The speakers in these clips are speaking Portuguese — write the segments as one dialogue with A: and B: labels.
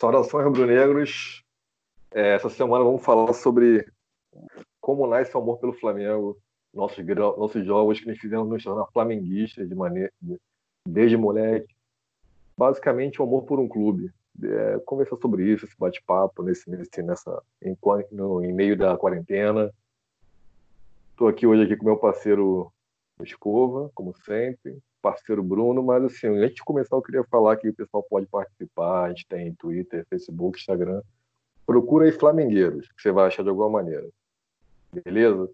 A: Saudações rubro-negros. É, essa semana vamos falar sobre como nasce o amor pelo Flamengo, nossos, nossos jogos que nos fizemos nos tornar flamenguistas de maneira, desde moleque. Basicamente, o amor por um clube. É, conversar sobre isso, esse bate-papo nesse, nesse, nessa, em, no, em meio da quarentena. Estou aqui hoje aqui com meu parceiro Escova, como sempre parceiro Bruno, mas assim, antes de começar eu queria falar que o pessoal pode participar, a gente tem Twitter, Facebook, Instagram. Procura aí Flamengueiros, que você vai achar de alguma maneira. Beleza?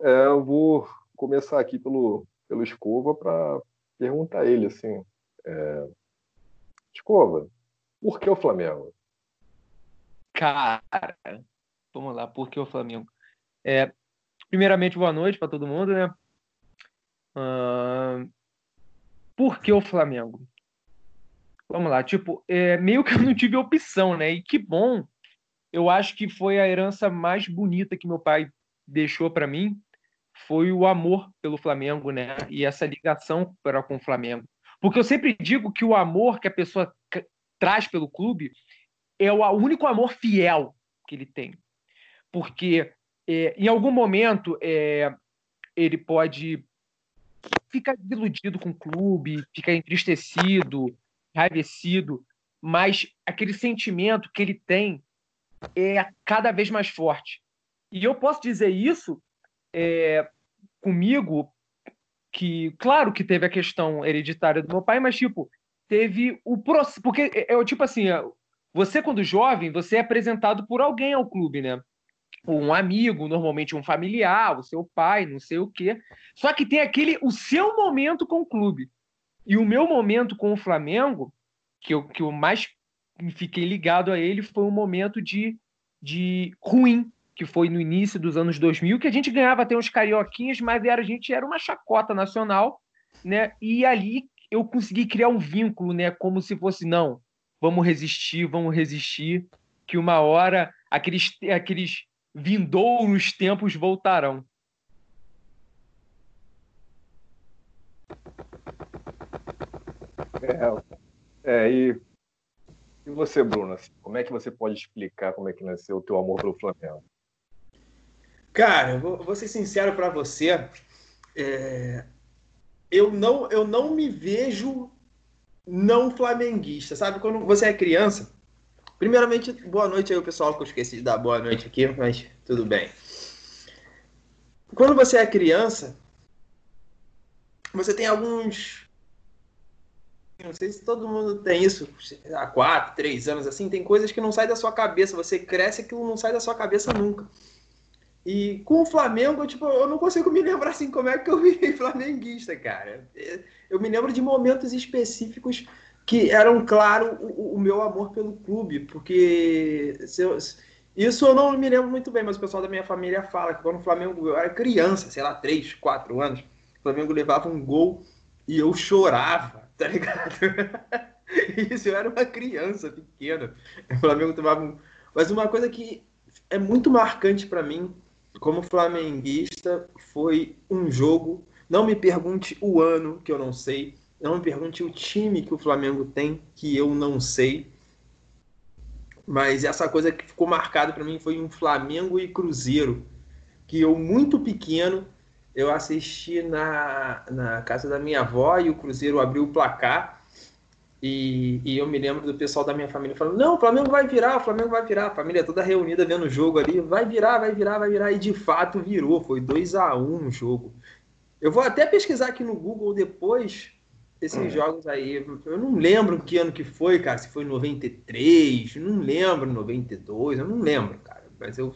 A: É, eu vou começar aqui pelo, pelo Escova para perguntar a ele assim, é... Escova, por que o Flamengo?
B: Cara, vamos lá, por que o Flamengo? É, primeiramente, boa noite para todo mundo, né? Uh, por que o Flamengo? Vamos lá, tipo, é, meio que eu não tive opção, né? E que bom. Eu acho que foi a herança mais bonita que meu pai deixou para mim, foi o amor pelo Flamengo, né? E essa ligação para com o Flamengo. Porque eu sempre digo que o amor que a pessoa traz pelo clube é o único amor fiel que ele tem. Porque é, em algum momento é, ele pode fica desiludido com o clube, fica entristecido, enraivecido, mas aquele sentimento que ele tem é cada vez mais forte. E eu posso dizer isso é, comigo, que, claro que teve a questão hereditária do meu pai, mas, tipo, teve o processo. Porque, é, é, tipo assim, você, quando jovem, você é apresentado por alguém ao clube, né? Um amigo, normalmente um familiar, o seu pai, não sei o quê. Só que tem aquele o seu momento com o clube. E o meu momento com o Flamengo, que eu, que eu mais fiquei ligado a ele, foi um momento de, de ruim, que foi no início dos anos 2000, que a gente ganhava até uns carioquinhas, mas era, a gente era uma chacota nacional, né? E ali eu consegui criar um vínculo, né? Como se fosse, não, vamos resistir, vamos resistir, que uma hora aqueles, aqueles vindouros tempos voltarão.
A: É, é e, e você, Bruno? Como é que você pode explicar como é que nasceu o teu amor pelo Flamengo?
C: Cara, vou, vou ser sincero para você. É, eu, não, eu não me vejo não flamenguista, sabe? Quando você é criança, Primeiramente, boa noite aí, pessoal, que eu esqueci de dar boa noite aqui, mas tudo bem. Quando você é criança, você tem alguns. Não sei se todo mundo tem isso, há quatro, três anos, assim, tem coisas que não saem da sua cabeça. Você cresce e aquilo não sai da sua cabeça nunca. E com o Flamengo, tipo, eu não consigo me lembrar assim como é que eu virei flamenguista, cara. Eu me lembro de momentos específicos que eram claro o, o, meu amor pelo clube, porque eu, isso eu não me lembro muito bem, mas o pessoal da minha família fala que quando o Flamengo eu era criança, sei lá, 3, 4 anos, o Flamengo levava um gol e eu chorava, tá ligado? Isso eu era uma criança pequena. O Flamengo tomava um... Mas uma coisa que é muito marcante para mim, como flamenguista, foi um jogo. Não me pergunte o ano, que eu não sei não me pergunte o time que o Flamengo tem, que eu não sei. Mas essa coisa que ficou marcada para mim foi um Flamengo e Cruzeiro, que eu, muito pequeno, eu assisti na, na casa da minha avó e o Cruzeiro abriu o placar. E, e, eu me lembro do pessoal da minha família falando: não, o Flamengo vai virar, o Flamengo vai virar. A família toda reunida vendo o jogo ali, vai virar, vai virar, vai virar. E de fato virou, foi 2 a 1 um o jogo. Eu vou até pesquisar aqui no Google depois esses é. jogos aí, eu não lembro que ano que foi, cara, se foi 93, não lembro, 92, eu não lembro, cara, mas eu,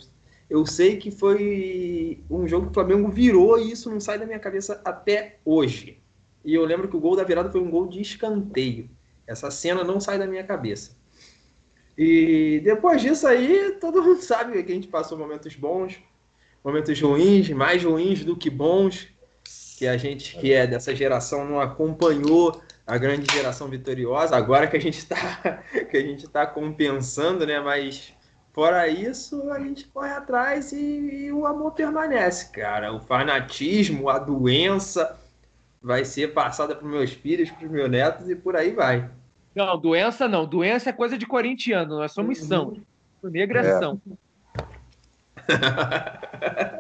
C: eu sei que foi um jogo que o Flamengo virou e isso não sai da minha cabeça até hoje. E eu lembro que o gol da virada foi um gol de escanteio. Essa cena não sai da minha cabeça. E depois disso aí, todo mundo sabe que a gente passou momentos bons, momentos ruins, mais ruins do que bons que a gente que é dessa geração não acompanhou a grande geração vitoriosa, agora que a gente está que a gente está compensando, né? Mas fora isso, a gente corre atrás e, e o amor permanece, cara. O fanatismo, a doença vai ser passada para meus filhos, para os meus netos e por aí vai.
B: Não, doença não. Doença é coisa de corintiano, nós somos são. O negro é,
A: É.
B: são.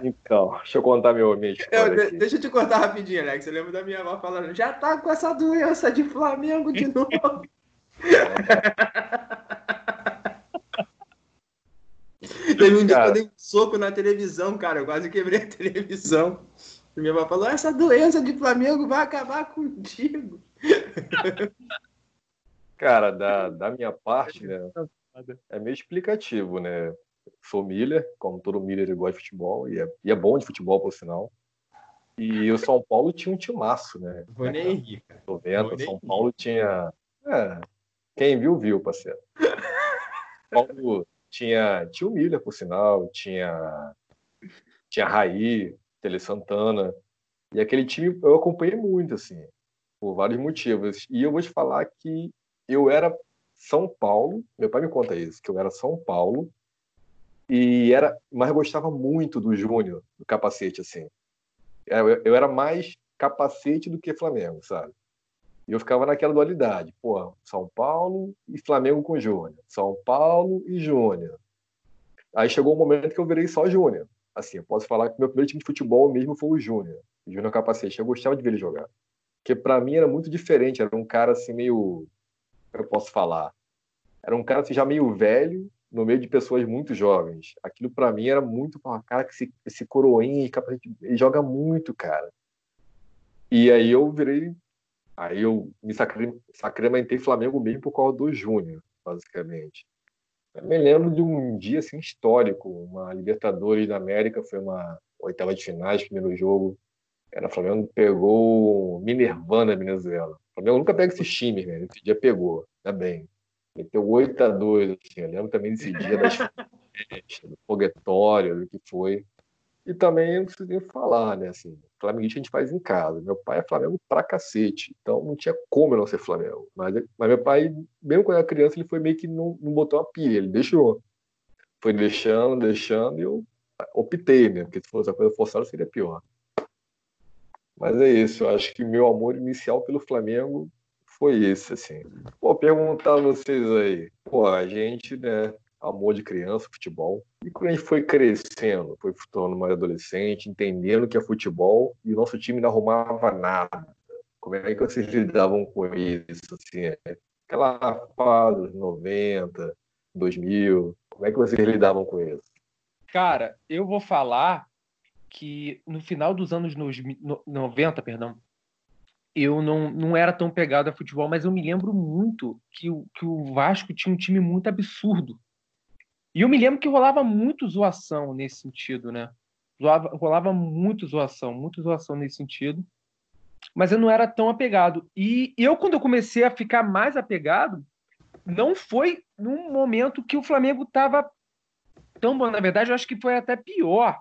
A: Então, deixa eu contar meu, minha
C: Eu- deixa eu te cortar rapidinho, Alex. Eu lembro da minha avó falando, já tá com essa doença de Flamengo de novo. Teve um dia que eu dei um soco na televisão, cara. Eu quase quebrei a televisão. E minha avó falou: essa doença de Flamengo vai acabar contigo.
A: Cara, da, da minha parte, né, é meio explicativo, né? Sou Miller, como todo Miller eu gosto de futebol, e é, e é bom de futebol, por sinal. E o São Paulo tinha um timaço, né?
C: Rir, cara.
A: 90,
C: Vou nem
A: São. Paulo tinha. É, quem viu, viu, parceiro. São Paulo tinha, tinha o Miller, por sinal, tinha, tinha Raí, Tele Santana. E aquele time eu acompanhei muito, assim, por vários motivos. E eu vou te falar que eu era São Paulo, meu pai me conta isso, que eu era São Paulo, e era, mas gostava muito do Júnior, do capacete, assim. Eu, eu era mais capacete do que Flamengo, sabe? E eu ficava naquela dualidade, pô, São Paulo e Flamengo com Júnior, São Paulo e Júnior. Aí chegou um momento que eu virei só Júnior. Assim, eu posso falar que meu primeiro time de futebol mesmo foi o Júnior, Júnior Capacete. Eu gostava de ver ele jogar. Porque pra mim era muito diferente, era um cara assim meio, eu posso falar? Era um cara assim, já meio velho, no meio de pessoas muito jovens. Aquilo pra mim era muito, cara, que esse, esse coroinha, ele joga muito, cara. E aí eu virei Aí eu me sacramentei Flamengo mesmo por causa do Júnior, basicamente. Eu me lembro de um dia assim, histórico, uma Libertadores da América, foi uma oitava de finais, primeiro jogo. Era Flamengo pegou Minervana Venezuela. O Flamengo nunca pega esses times, né? Esse dia pegou, tá bem. Meteu 8 a 2 assim. Eu lembro também desse dia das festas, do foguetório, do que foi. E também não preciso nem falar, né? Assim, Flamenguista a gente faz em casa. Meu pai é Flamengo pra cacete, então não tinha como eu não ser Flamengo. Mas, mas meu pai, mesmo quando eu era criança, ele foi meio que não, não botou uma pilha, ele deixou. Foi deixando, deixando, e eu optei, né? Porque se fosse a coisa forçada seria pior. Mas é isso, eu acho que meu amor inicial pelo Flamengo foi esse, assim. Pô, perguntar a vocês aí, pô, a gente, né, amor de criança, futebol. E quando a gente foi crescendo, foi tornando mais adolescente, entendendo que é futebol, e o nosso time não arrumava nada. Como é que vocês lidavam com isso? Assim, aquela fase dos 90, 2000, como é que vocês lidavam com isso?
B: Cara, eu vou falar que no final dos anos nos- no- 90, perdão, eu não, não era tão pegado a futebol, mas eu me lembro muito que o, que o Vasco tinha um time muito absurdo. E eu me lembro que rolava muito zoação nesse sentido, né? Zoava, rolava muito zoação, muito zoação nesse sentido. Mas eu não era tão apegado. E eu, quando eu comecei a ficar mais apegado, não foi num momento que o Flamengo estava tão bom. Na verdade, eu acho que foi até pior.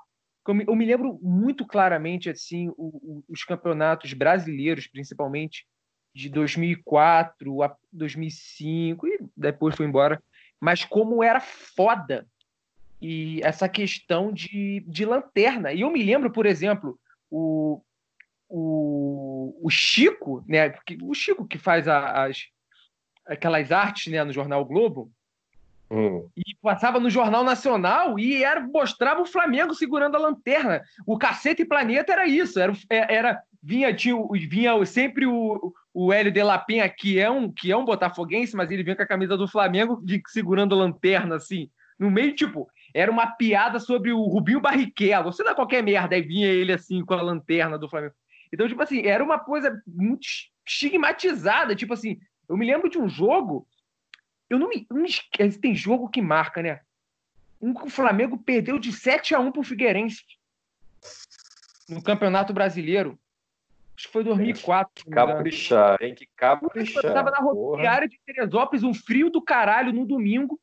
B: Eu me, lembro muito claramente assim o- o- os campeonatos brasileiros, principalmente de 2004 a 2005 e depois foi embora. Mas como era foda e essa questão de, de lanterna. E eu me lembro, por exemplo, o, o, o Chico, né? O Chico que faz as aquelas artes, né, no jornal Globo,
A: Hum,
B: e passava no Jornal Nacional e era, mostrava o Flamengo segurando a lanterna. O Cacete Planeta era isso. Era, era vinha, tinha, vinha sempre o, o Hélio de La Penha, que é, um, que é um botafoguense, mas ele vinha com a camisa do Flamengo de, segurando a lanterna, assim. No meio, tipo, era uma piada sobre o Rubinho Barrichello. Você dá qualquer merda, aí vinha ele assim com a lanterna do Flamengo. Então, tipo assim, era uma coisa muito estigmatizada. Tipo assim, eu me lembro de um jogo eu não me, eu não me esqueço, tem jogo que marca, né? Um que o Flamengo perdeu de 7 a 1 pro Figueirense no Campeonato Brasileiro. Acho que foi 2004. se não me engano.
A: caprichar, tem que
B: Eu
A: caprichar.
B: tava na rodoviária de Teresópolis, um frio do caralho no domingo,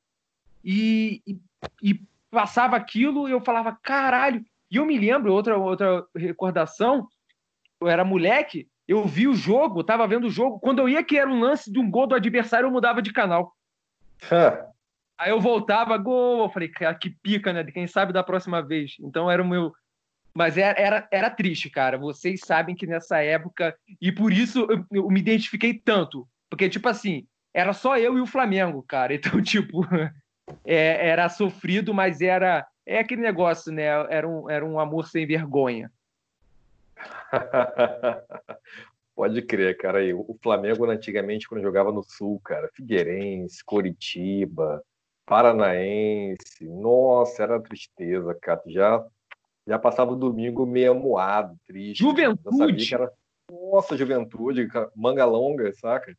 B: e, e, e passava aquilo e eu falava, caralho. E eu me lembro, outra, outra recordação, eu era moleque, eu vi o jogo, tava vendo o jogo, quando eu ia que era um lance de um gol do adversário, eu mudava de canal. Aí eu voltava, gol. Eu falei, cara, que pica, né? Quem sabe da próxima vez. Então era o meu. Mas era, era, era triste, cara. Vocês sabem que nessa época. E por isso eu, eu me identifiquei tanto. Porque, tipo assim, era só eu e o Flamengo, cara. Então, tipo, é, era sofrido, mas era. É aquele negócio, né? Era um, era um amor sem vergonha.
A: Pode crer, cara. Aí, o Flamengo, antigamente, quando jogava no Sul, cara, Figueirense, Coritiba, Paranaense, nossa, era tristeza, cara. Já, já passava o domingo meio amuado, triste.
B: Juventude!
A: Era... Nossa, juventude, manga longa, saca?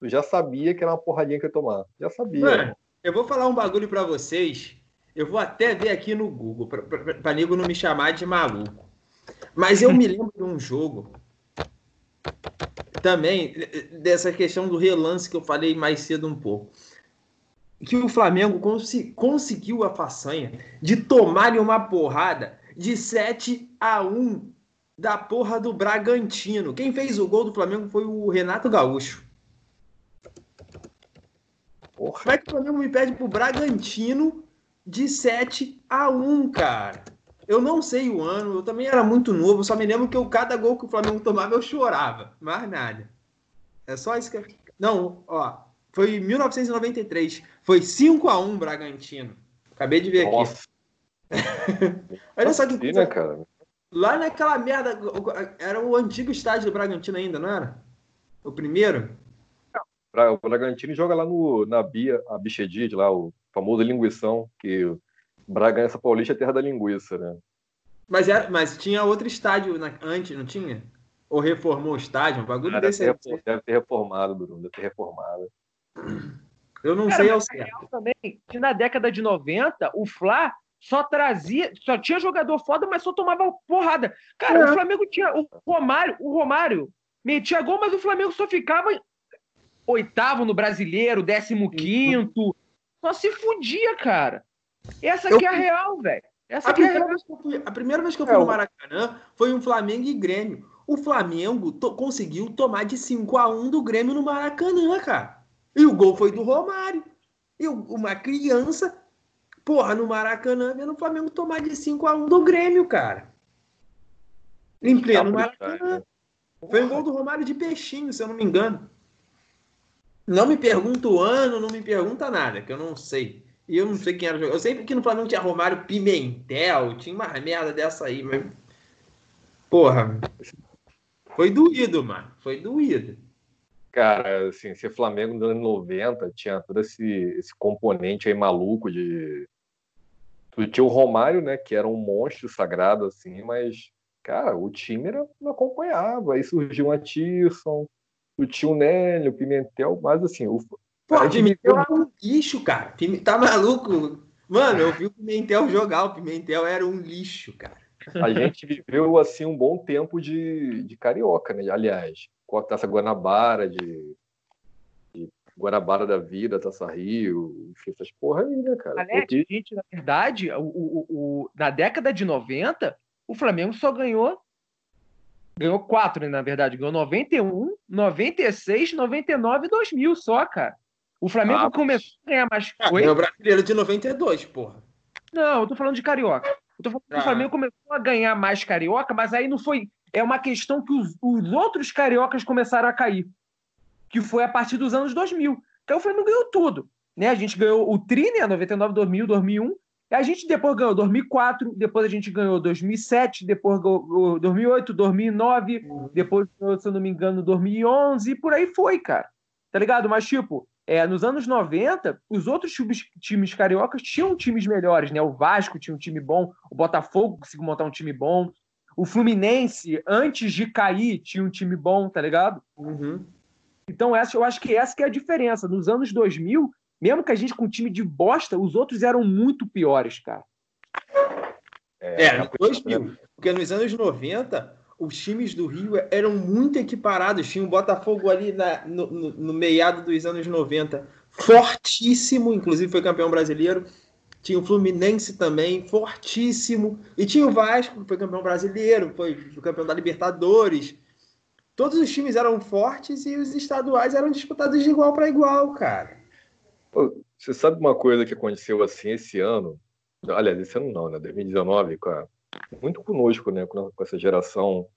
A: Tu já sabia que era uma porradinha que ia tomar. Já sabia. Mano,
C: eu vou falar um bagulho para vocês. Eu vou até ver aqui no Google, pra, pra, pra nego não me chamar de maluco. Mas eu me lembro de um jogo também dessa questão do relance que eu falei mais cedo um pouco. Que o Flamengo cons conseguiu a façanha de tomar uma porrada de 7 a 1 da porra do Bragantino. Quem fez o gol do Flamengo foi o Renato Gaúcho. Porra. Como é que o Flamengo me pede pro Bragantino de 7 a 1, cara? Eu não sei o ano, eu também era muito novo, só me lembro que eu, cada gol que o Flamengo tomava eu chorava. Mais nada. É só isso que eu... Não, ó. Foi em 1993. Foi 5 a 1 Bragantino. Acabei de ver Nossa. aqui. Olha só que coisa. Né, cara? Lá naquela merda. Era o antigo estádio do Bragantino ainda, não era? O primeiro?
A: O Bragantino joga lá no, na Bia, a Bichedid, lá, o famoso linguição, que Bragança Paulista é terra da linguiça, né?
C: Mas, era, mas tinha outro estádio na, antes, não tinha? Ou reformou o estádio? Um bagulho ah, desse
A: deve, ter, deve ter reformado, Bruno, deve ter reformado.
C: Eu não Cara, sei ao certo.
B: Também, que na década de 90, o Fla só trazia, só tinha jogador foda, mas só tomava porrada. Cara, é. o Flamengo tinha o Romário, o Romário metia gol, mas o Flamengo só ficava oitavo no brasileiro, décimo quinto. Só se fudia, cara. Essa aqui eu... é a real, velho. Essa
C: a, primeira é a... Vez que eu fui, a primeira vez que eu fui é, no Maracanã foi um Flamengo e Grêmio. O Flamengo to conseguiu tomar de 5 a 1 do Grêmio no Maracanã, cara. E o gol foi do Romário. E uma criança, porra, no Maracanã, vendo o Flamengo tomar de 5 a 1 do Grêmio, cara. Em pleno Maracanã. Foi um gol do Romário de peixinho, se eu não me engano. Não me pergunta o ano, não me pergunta nada, que eu não sei. E eu não sei quem era o jogador. Eu sei que no Flamengo tinha Romário Pimentel, tinha uma merda dessa aí, mas. Porra. Foi doído, mano. Foi doído.
A: Cara, assim, ser Flamengo nos anos 90 tinha todo esse, esse componente aí maluco de. Tu tinha o Romário, né, que era um monstro sagrado, assim, mas, cara, o time era, não acompanhava. Aí surgiu tu tinha o Nélio, o Pimentel, mas assim, o,
C: Pô, o Pimentel era um lixo, cara. Tá maluco? Mano, eu vi o Pimentel jogar. O Pimentel era um lixo, cara.
A: A gente viveu, assim, um bom tempo de, de carioca, né? Aliás, com a Taça Guanabara, de, de Guanabara da Vida, Taça Rio, essas porra aí, né, cara?
B: Alex, Porque... gente, na verdade, o, o, o, na década de 90, o Flamengo só ganhou ganhou quatro, né, na verdade. Ganhou 91, 96, 99 e 2000 só, cara. O Flamengo ah, começou a ganhar mais
C: ah, coisa. É o brasileiro de 92, porra.
B: Não, eu tô falando de carioca. Eu tô falando ah. que o ah. Flamengo começou a ganhar mais carioca, mas aí não foi. É uma questão que os, os outros cariocas começaram a cair. Que foi a partir dos anos 2000. Então o Flamengo ganhou tudo. Né? A gente ganhou o Tri, né? 99, 2000, 2001. E a gente depois ganhou 2004, depois a gente ganhou 2007, depois ganhou 2008, 2009, depois, se eu não me engano, 2011, e por aí foi, cara. Tá ligado? Mas, tipo, é, nos anos 90, os outros times, times cariocas tinham times melhores, né? O Vasco tinha um time bom, o Botafogo conseguiu montar um time bom, o Fluminense, antes de cair, tinha um time bom, tá ligado?
C: Uhum.
B: Então, essa, eu acho que essa que é a diferença. Nos anos 2000, mesmo que a gente com um time de bosta, os outros eram muito piores, cara.
C: É, é 2000. Porque nos anos 90, os times do Rio eram muito equiparados. Tinha o Botafogo ali na, no, no, no, meado dos anos 90, fortíssimo, inclusive foi campeão brasileiro. Tinha o Fluminense também, fortíssimo. E tinha o Vasco, que foi campeão brasileiro, foi, foi campeão da Libertadores. Todos os times eram fortes e os estaduais eram disputados de igual para igual, cara.
A: Pô, você sabe uma coisa que aconteceu assim esse ano? Aliás, esse ano não, né? 2019, com a muito conosco, né? Com essa geração,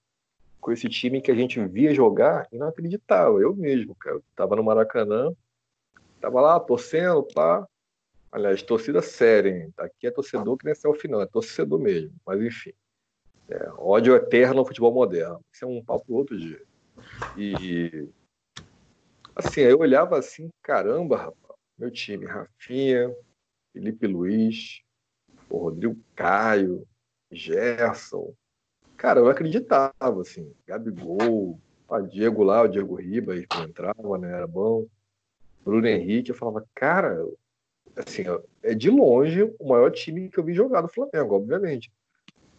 A: com esse time que a gente via jogar e não acreditava. Eu mesmo, cara. Eu tava no Maracanã, tava lá torcendo, pá. Aliás, torcida séria, hein? Aqui é torcedor que nem é o final, é torcedor mesmo. Mas enfim. É, ódio eterno ao futebol moderno. Isso é um papo outro dia. E assim, eu olhava assim, caramba, rapaz, meu time, Rafinha, Felipe Luiz, o Rodrigo Caio, Gerson. Cara, eu acreditava, assim, Gabigol, o Diego lá, o Diego Ribas que entrava, né? Era bom. Bruno Henrique, eu falava, cara, assim, é de longe o maior time que eu vi jogar do Flamengo, obviamente.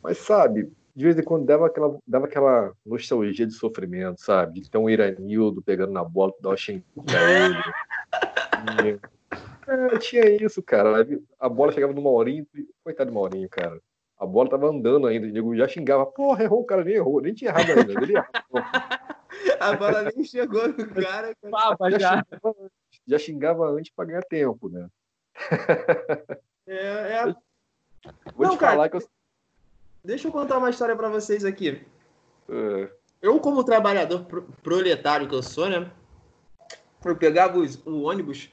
A: Mas, sabe, de vez em quando dava aquela, dava aquela nostalgia de sofrimento, sabe? De ter um Iranildo pegando na bola, dar uma ele. É, tinha isso, cara. A bola chegava no Maurinho, coitado do Maurinho, cara. A bola tava andando ainda, o Diego já xingava, porra, errou, o cara nem errou, nem tinha errado ainda. Ele
C: a bola nem chegou no cara.
A: Papa, já, já. Xingava, já xingava antes para ganhar tempo, né?
C: É, é...
A: Vou Não, te falar que eu.
C: Deixa eu contar uma história para vocês aqui. É. Eu, como trabalhador proletário que eu sou, né? Eu pegava o ônibus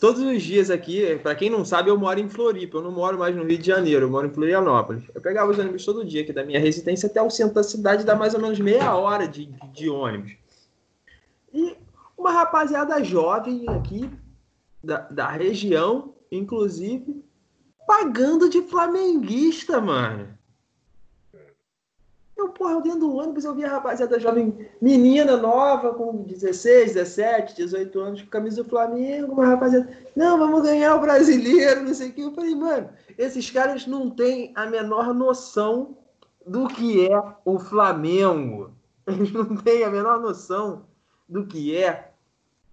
C: todos os dias aqui. Para quem não sabe, eu moro em Floripa. Eu não moro mais no Rio de Janeiro. Eu moro em Florianópolis. Eu pegava os ônibus todo dia, aqui da minha residência até o centro da cidade, dá mais ou menos meia hora de, de ônibus. E uma rapaziada jovem aqui da, da região inclusive, pagando de flamenguista, mano. Eu, porra, eu dentro do ônibus eu vi a rapaziada jovem, menina nova, com 16, 17, 18 anos, com camisa do Flamengo, uma rapaziada, não, vamos ganhar o brasileiro, não sei o que. Eu falei, mano, esses caras não têm a menor noção do que é o Flamengo. Eles não têm a menor noção do que é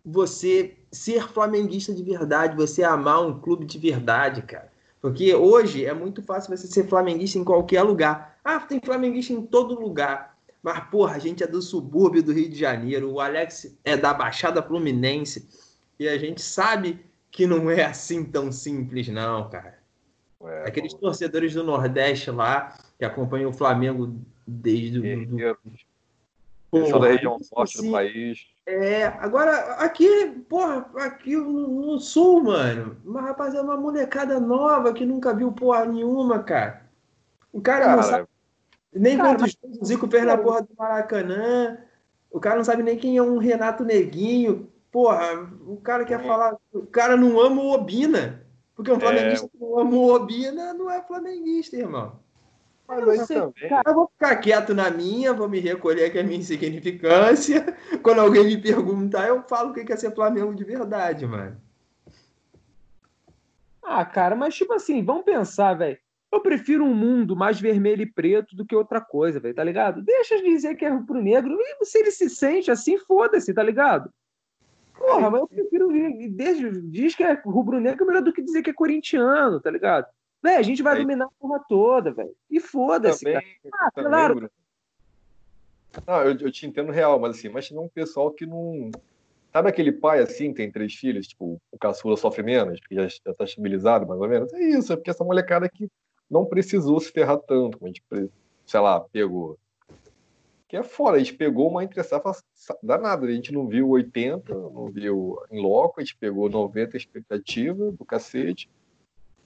C: você ser flamenguista de verdade, você amar um clube de verdade, cara. Porque hoje é muito fácil você ser flamenguista em qualquer lugar. Ah, tem flamenguista em todo lugar. Mas, porra, a gente é do subúrbio do Rio de Janeiro, o Alex é da Baixada Fluminense. E a gente sabe que não é assim tão simples, não, cara. É, Aqueles torcedores do Nordeste lá, que acompanham o Flamengo desde o. Do...
A: Porra, da região forte assim, do país.
C: É, agora, aqui, porra, aqui no, sul, mano, uma rapaziada, uma molecada nova que nunca viu porra nenhuma, cara. O cara, cara não sabe nem cara, quantos mas... o Zico fez na porra do Maracanã. O cara não sabe nem quem é um Renato Neguinho. Porra, o cara quer é. falar. O cara não ama o Obina. Porque um é. flamenguista é... que não ama o Obina não é flamenguista, irmão. Mas eu, cara, eu vou ficar quieto na minha, vou me recolher que é a minha insignificância. Quando alguém me perguntar, eu falo o que é ser Flamengo de verdade, mano.
B: Ah, cara, mas tipo assim, vamos pensar, velho. Eu prefiro um mundo mais vermelho e preto do que outra coisa, velho, tá ligado? Deixa de dizer que é pro negro. E se ele se sente assim, foda-se, tá ligado? Porra, mas eu prefiro. Diz que é rubro-negro melhor do que dizer que é corintiano, tá ligado? Véi, a gente vai Aí... dominar a porra toda, velho. E foda-se, cara. Ah,
A: também, claro. Não, eu, eu te entendo real, mas assim, mas tem um pessoal que não. Sabe aquele pai assim, tem três filhos, tipo, o caçula sofre menos, porque já, já tá estabilizado, mais ou menos? É isso, é porque essa molecada que não precisou se ferrar tanto, como a gente, sei lá, pegou. Que é fora, a gente pegou uma entre safra danada, a gente não viu 80, não viu em loco, a gente pegou 90 expectativa do cacete,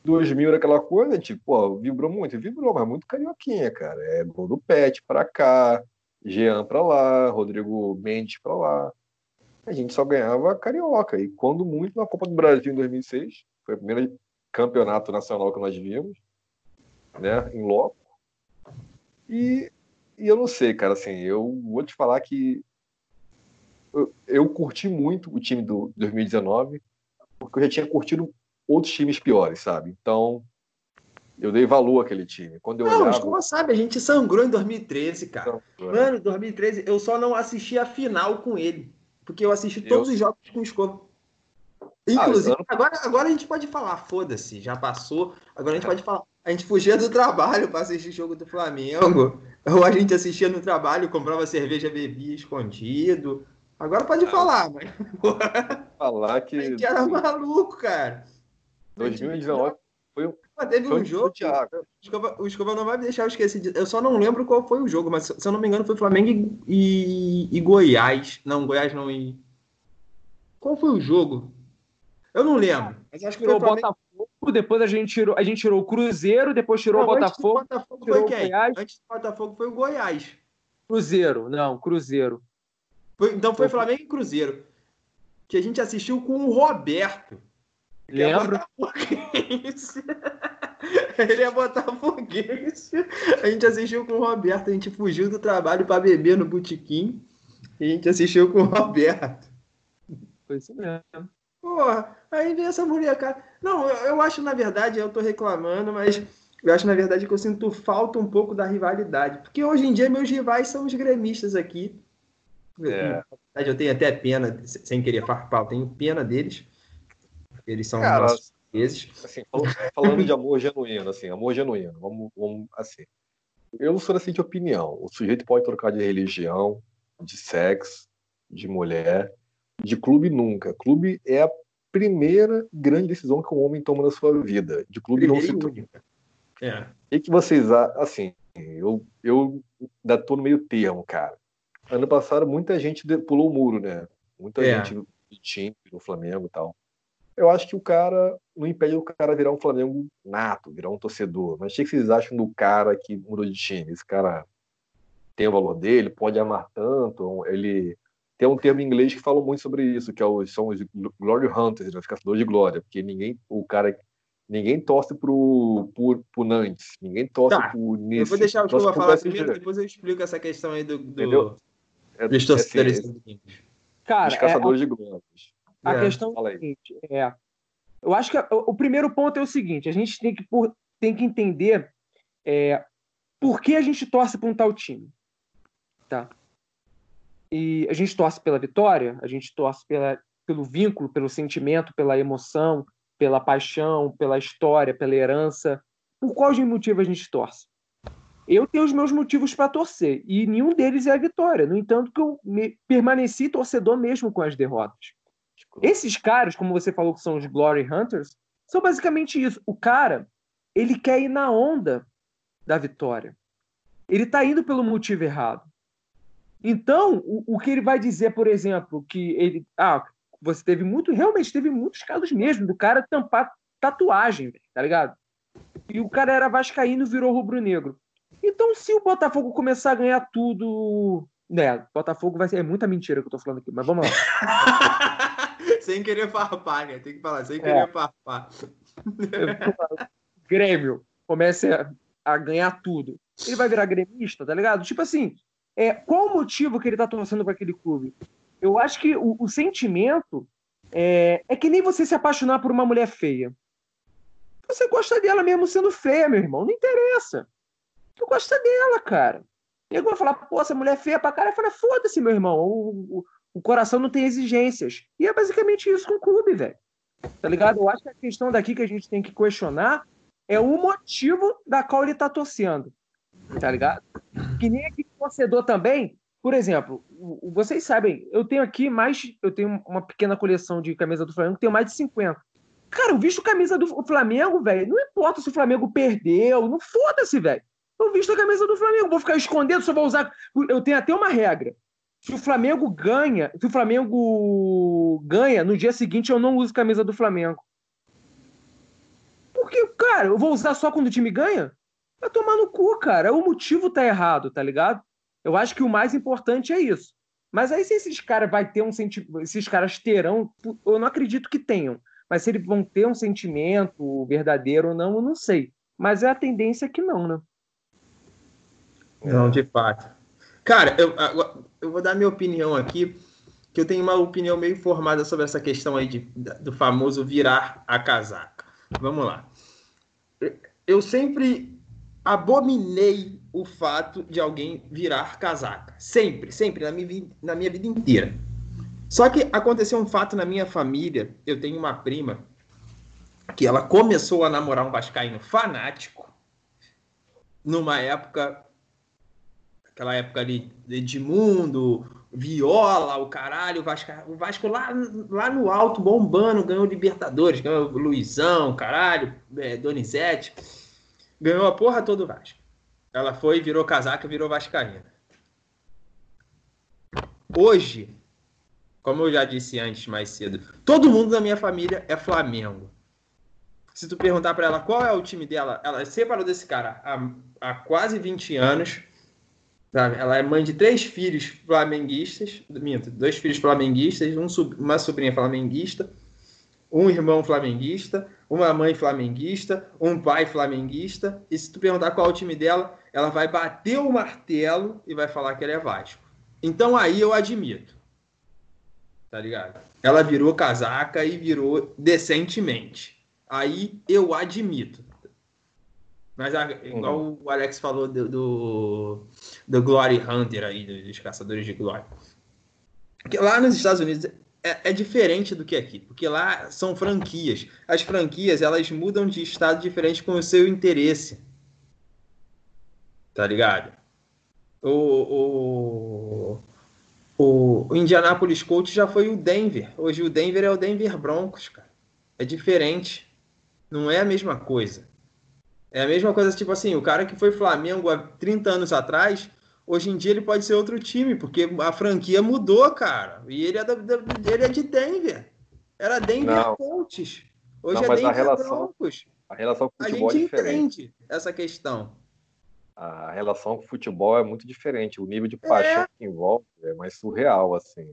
A: 2000 era aquela coisa, tipo, pô, vibrou muito, vibrou, mas muito carioquinha, cara. É gol do Pet pra cá, Jean pra lá, Rodrigo Mendes pra lá. A gente só ganhava carioca. E quando muito na Copa do Brasil em 2006, foi o primeiro campeonato nacional que nós vimos, né, em loco. E, e eu não sei, cara, assim, eu vou te falar que eu, eu curti muito o time do 2019, porque eu já tinha curtido outros times piores, sabe? Então, eu dei valor àquele time. Quando eu
C: não,
A: olhava...
C: Escova sabe, a gente sangrou em 2013, cara. Não, Mano, 2013, eu só não assisti a final com ele. Porque eu assisti todos eu... os jogos com o Escova. Inclusive, ah, agora, agora a gente pode falar, foda-se, já passou. Agora a gente pode falar. A gente fugia do trabalho para assistir jogo do Flamengo. Ou a gente assistia no trabalho, comprava cerveja, bebia escondido. Agora pode ah, falar, mas.
A: Falar que.
C: A gente era maluco, cara.
A: 2019 foi um.
C: teve foi um, jogo. O Escova, o Escova não vai me deixar eu esquecer. De, eu só não lembro qual foi o jogo, mas se eu não me engano foi Flamengo e, e, e Goiás. Não, Goiás não. E... Qual foi o jogo? Eu não lembro.
B: Mas acho que tirou o Flamengo... Botafogo, depois a gente tirou, a gente tirou o Cruzeiro, depois tirou não, o Botafogo.
C: Antes do Botafogo foi quem? Antes do Botafogo foi o Goiás.
B: Cruzeiro, não, Cruzeiro.
C: Foi, então foi Flamengo e Cruzeiro. Que a gente assistiu com o Roberto.
B: Lembro.
C: Ele é botafoguense. A gente assistiu com o Roberto. A gente fugiu do trabalho para beber no botequim. E a gente assistiu com o Roberto.
B: Foi isso mesmo.
C: Porra, aí vem essa mulher, cara. Não, eu, eu acho, na verdade, eu tô reclamando, mas eu acho, na verdade, que eu sinto falta um pouco da rivalidade. Porque hoje em dia meus rivais são os gremistas aqui. É. Eu tenho até pena, sem querer farpar, eu tenho pena deles. Eles são Cara, nossos.
A: Assim, falando de amor genuíno, assim, amor genuíno, vamos, vamos assim. Eu sou assim de opinião. O sujeito pode trocar de religião, de sexo, de mulher, de clube nunca. Clube é a primeira grande decisão que um homem toma na sua vida. De clube Primeiro não se
C: única. É.
A: E que vocês, assim, eu, eu ainda tô no meio termo, cara. Ano passado muita gente pulou o muro, né? Muita é. gente do time, no Flamengo e tal. Eu acho que o cara não impede o cara virar um Flamengo nato, virar um torcedor. Mas o que vocês acham do cara que mudou de time? Esse cara tem o valor dele, pode amar tanto, ele tem um termo em inglês que fala muito sobre isso, que é o, são os glory hunters, né, os caçadores de glória, porque ninguém, o cara, ninguém torce pro, pro, pro Nantes, ninguém torce
C: tá.
A: pro
C: Nice. Eu vou deixar o Chuva falar primeiro, depois eu explico essa questão aí do, do... É, dos torcedores. Assim,
B: cara,
A: os caçadores é, de glórias.
B: A é. questão é a seguinte, é, eu acho que o primeiro ponto é o seguinte, a gente tem que, por, tem que entender é, por que a gente torce para um tal time. Tá? E a gente torce pela vitória, a gente torce pela, pelo vínculo, pelo sentimento, pela emoção, pela paixão, pela história, pela herança. Por qual motivo a gente torce? Eu tenho os meus motivos para torcer e nenhum deles é a vitória. No entanto, que eu permaneci torcedor mesmo com as derrotas. Esses caras, como você falou que são os Glory Hunters, são basicamente isso. O cara, ele quer ir na onda da vitória. Ele está indo pelo motivo errado. Então, o, o, que ele vai dizer, por exemplo, que ele. Ah, você teve muito. Realmente teve muitos casos mesmo do cara tampar tatuagem, tá ligado? E o cara era vascaíno virou rubro-negro. Então, se o Botafogo começar a ganhar tudo. Né, Botafogo vai ser. É muita mentira que eu tô falando aqui, mas vamos lá.
C: sem querer farpar, né? Tem que falar, sem querer é. farpar.
B: Grêmio comece a, a, ganhar tudo. Ele vai virar gremista, tá ligado? Tipo assim, é, qual o motivo que ele tá torcendo para aquele clube? Eu acho que o, o sentimento é, é que nem você se apaixonar por uma mulher feia. Você gosta dela mesmo sendo feia, meu irmão. Não interessa. Tu gosta dela, cara. E vai falar, pô, essa mulher é feia pra cara. Eu falo, foda-se, meu irmão. O, o, o coração não tem exigências. E é basicamente isso com o clube, velho. Tá ligado? Eu acho que a questão daqui que a gente tem que questionar é o motivo da qual ele tá torcendo. Tá ligado? Que nem aqui torcedor também. Por exemplo, vocês sabem, eu tenho aqui mais. Eu tenho uma pequena coleção de camisa do Flamengo, tenho mais de 50. Cara, eu visto camisa do Flamengo, velho. Não importa se o Flamengo perdeu, não foda-se, velho. Eu visto a camisa do Flamengo, vou ficar escondendo, só vou usar. Eu tenho até uma regra. Se o Flamengo ganha, se o Flamengo ganha, no dia seguinte eu não uso camisa do Flamengo. Porque, cara, eu vou usar só quando o time ganha? Vai tomar no cu, cara. O motivo tá errado, tá ligado? Eu acho que o mais importante é isso. Mas aí se esses caras vai ter um sentimento, esses caras terão, eu não acredito que tenham. Mas se eles vão ter um sentimento verdadeiro ou não, eu não sei. Mas é a tendência que não, né?
C: Não, de fato. Cara, eu, eu vou dar minha opinião aqui, que eu tenho uma opinião meio formada sobre essa questão aí de, do famoso virar a casaca. Vamos lá. Eu sempre abominei o fato de alguém virar casaca. Sempre, sempre, na minha, na minha vida inteira. Só que aconteceu um fato na minha família. Eu tenho uma prima que ela começou a namorar um vascaíno fanático numa época aquela época ali de Edmundo, Viola, o caralho, o Vasco, o Vasco lá, lá no alto, bombando, ganhou Libertadores, ganhou Luizão, caralho, é, Donizete, ganhou a porra toda o Vasco. Ela foi, virou casaca, virou vascaína. Hoje, como eu já disse antes, mais cedo, todo mundo da minha família é Flamengo. Se tu perguntar para ela qual é o time dela, ela separou desse cara há, há quase 20 anos. Sabe? Ela é mãe de três filhos flamenguistas, minto, dois filhos flamenguistas, um, uma sobrinha flamenguista, um irmão flamenguista, uma mãe flamenguista, um pai flamenguista. E se tu perguntar qual é o time dela, ela vai bater o martelo e vai falar que ele é Vasco. Então aí eu admito. Tá ligado? Ela virou casaca e virou decentemente. Aí eu admito. Mas igual uhum. o Alex falou do, do, do Glory Hunter aí, dos caçadores de glória. Porque lá nos Estados Unidos é, é, diferente do que aqui, porque lá são franquias. As franquias elas mudam de estado diferente com o seu interesse. Tá ligado? O, o, o Indianapolis Colts já foi o Denver. Hoje o Denver é o Denver Broncos, cara. É diferente. Não é a mesma coisa. É a mesma coisa, tipo assim, o cara que foi Flamengo há 30 anos atrás, hoje em dia ele pode ser outro time, porque a franquia mudou, cara. E ele é, da, ele é de Denver. Era Denver não. Colts. Hoje não, é Denver a relação, Broncos.
A: A relação com o futebol
C: a gente
A: é diferente.
C: entende essa questão.
A: A relação com o futebol é muito diferente. O nível de paixão é. que envolve é mais surreal, assim.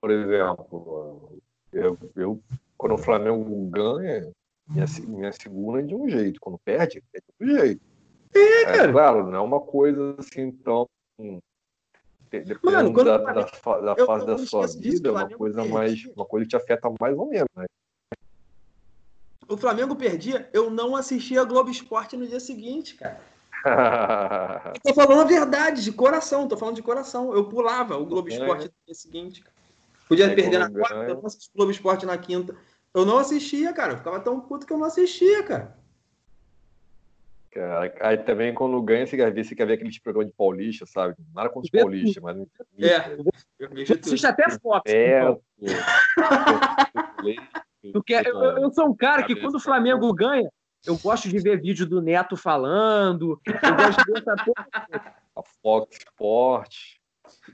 A: Por exemplo, eu, eu quando o Flamengo ganha, minha, minha segunda é de um jeito. Quando perde, é de outro jeito. É, é claro, não é uma coisa assim tão. Mano, da, da, da, da fase da sua vida, é uma coisa mais. Uma coisa que te afeta mais ou menos, né?
C: O Flamengo perdia, eu não assistia a Globo Esporte no dia seguinte, cara. tô falando a verdade, de coração, tô falando de coração. Eu pulava o Globo Esporte no dia seguinte. Cara. Podia é, perder na quarta, eu não assisti o Globo Esporte na quinta. Eu não assistia, cara. Eu ficava tão puto que eu não assistia, cara.
A: Cara, aí também quando ganha, você quer ver, você quer ver aqueles programas de paulista, sabe? Nada contra os paulistas, mas.
C: É, eu vejo Assiste até Fox.
A: É,
B: eu, eu, eu sou um cara que quando o Flamengo ganha, eu gosto de ver vídeo do Neto falando. Eu gosto de ver essa
A: A Fox Sport.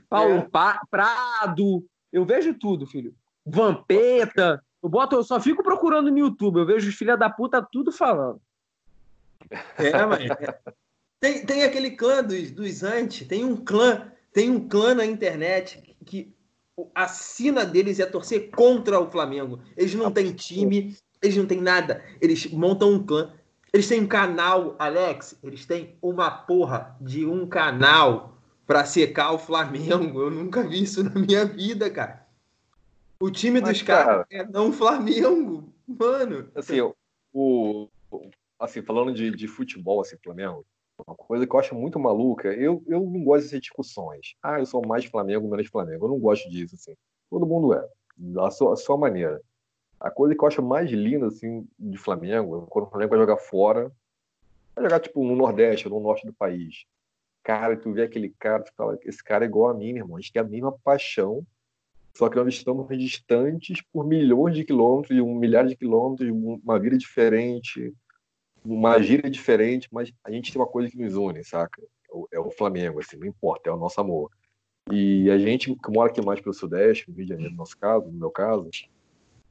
B: Paulo é. Prado. Eu vejo tudo, filho. Vampeta. Eu boto, eu só fico procurando no YouTube, eu vejo os filha da puta tudo falando.
C: É, mas é. tem, tem aquele clã dos, dos antes, tem um clã, tem um clã na internet que a sina deles é torcer contra o Flamengo. Eles não têm time, eles não têm nada. Eles montam um clã. Eles têm um canal, Alex. Eles têm uma porra de um canal para secar o Flamengo. Eu nunca vi isso na minha vida, cara. O time Mas, dos caras é não Flamengo, mano.
A: Assim, o, assim falando de, de futebol, assim, Flamengo, uma coisa que eu acho muito maluca, eu, eu não gosto dessas discussões. Ah, eu sou mais Flamengo, menos Flamengo. Eu não gosto disso, assim. Todo mundo é, da sua, sua maneira. A coisa que eu acho mais linda, assim, de Flamengo, é quando o Flamengo vai jogar fora, vai jogar, tipo, no Nordeste, no Norte do país. Cara, tu vê aquele cara, tu fala, esse cara é igual a mim, irmão. A gente tem a mesma paixão só que nós estamos distantes por milhões de quilômetros, um milhar de quilômetros, uma vida diferente, uma gíria diferente, mas a gente tem uma coisa que nos une, saca? É o Flamengo, assim, não importa, é o nosso amor. E a gente que mora aqui mais pelo Sudeste, no Rio de Janeiro, no nosso caso, no meu caso,